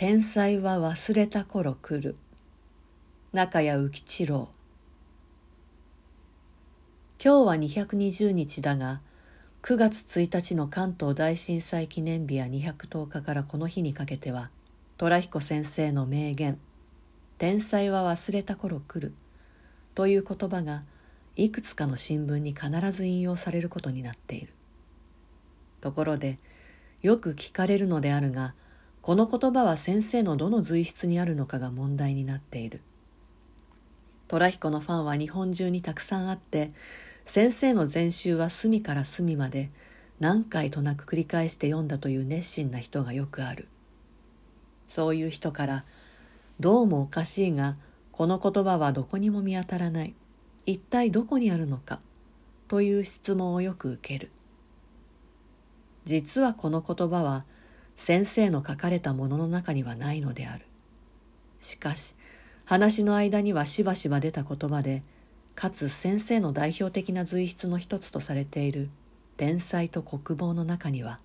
天才は忘れた頃来る。中谷浮一郎。今日は220日だが9月1日の関東大震災記念日や210日からこの日にかけては虎彦先生の名言「天才は忘れた頃来る」という言葉がいくつかの新聞に必ず引用されることになっている。ところでよく聞かれるのであるがこの言葉は先生のどの随筆にあるのかが問題になっている。虎彦のファンは日本中にたくさんあって先生の全集は隅から隅まで何回となく繰り返して読んだという熱心な人がよくある。そういう人からどうもおかしいがこの言葉はどこにも見当たらない。一体どこにあるのかという質問をよく受ける。実はこの言葉は先生の書かれたものの中にはないのである。しかし話の間にはしばしば出た言葉でかつ先生の代表的な随筆の一つとされている「天才と国防」の中には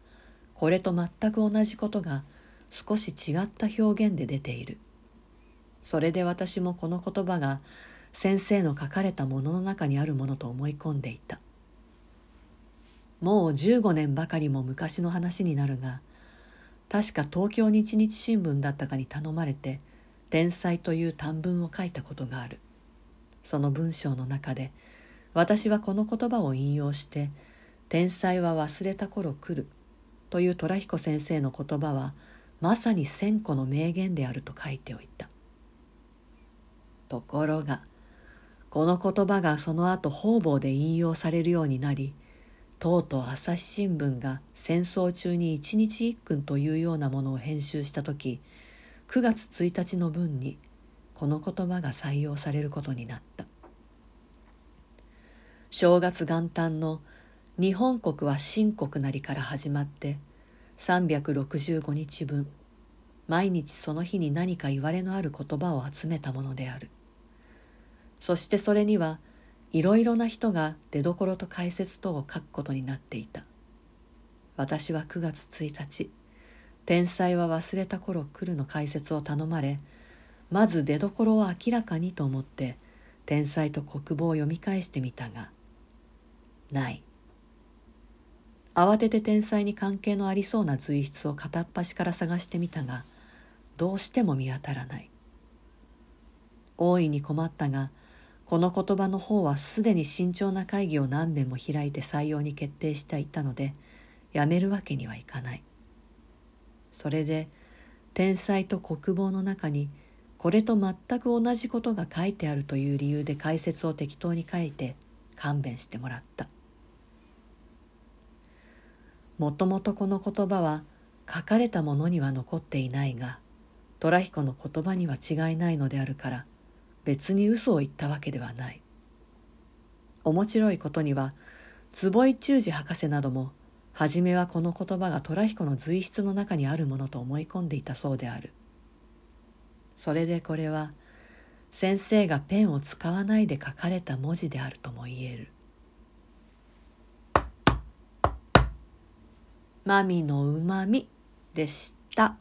これと全く同じことが少し違った表現で出ている。それで私もこの言葉が先生の書かれたものの中にあるものと思い込んでいた。もう15年ばかりも昔の話になるが確か東京日日新聞だったかに頼まれて「天才」という短文を書いたことがある。その文章の中で私はこの言葉を引用して「天才は忘れた頃来る」という虎彦先生の言葉はまさに千個の名言であると書いておいた。ところがこの言葉がその後方々で引用されるようになりとうとう朝日新聞が戦争中に一日一訓というようなものを編集した時9月1日の文にこの言葉が採用されることになった。正月元旦の「日本国は新国なり」から始まって365日分毎日その日に何か言われのある言葉を集めたものである。そしてそれにはいろいろな人が出どころと解説等を書くことになっていた。私は9月1日「天才は忘れた頃来る」の解説を頼まれまず出どころを明らかにと思って天才と国語を読み返してみたがない。慌てて天才に関係のありそうな随筆を片っ端から探してみたがどうしても見当たらない。大いに困ったがこの言葉の方はすでに慎重な会議を何遍も開いて採用に決定していたのでやめるわけにはいかない。それで天才と国防の中に「これと全く同じことが書いてあるという理由で解説を適当に書いて勘弁してもらった。もともとこの言葉は書かれたものには残っていないが虎彦の言葉には違いないのであるから別に嘘を言ったわけではない。面白いことには坪井忠治博士なども初めはこの言葉が虎彦の随筆の中にあるものと思い込んでいたそうである。それでこれは先生がペンを使わないで書かれた文字であるとも言える「マミのうまみ」でした。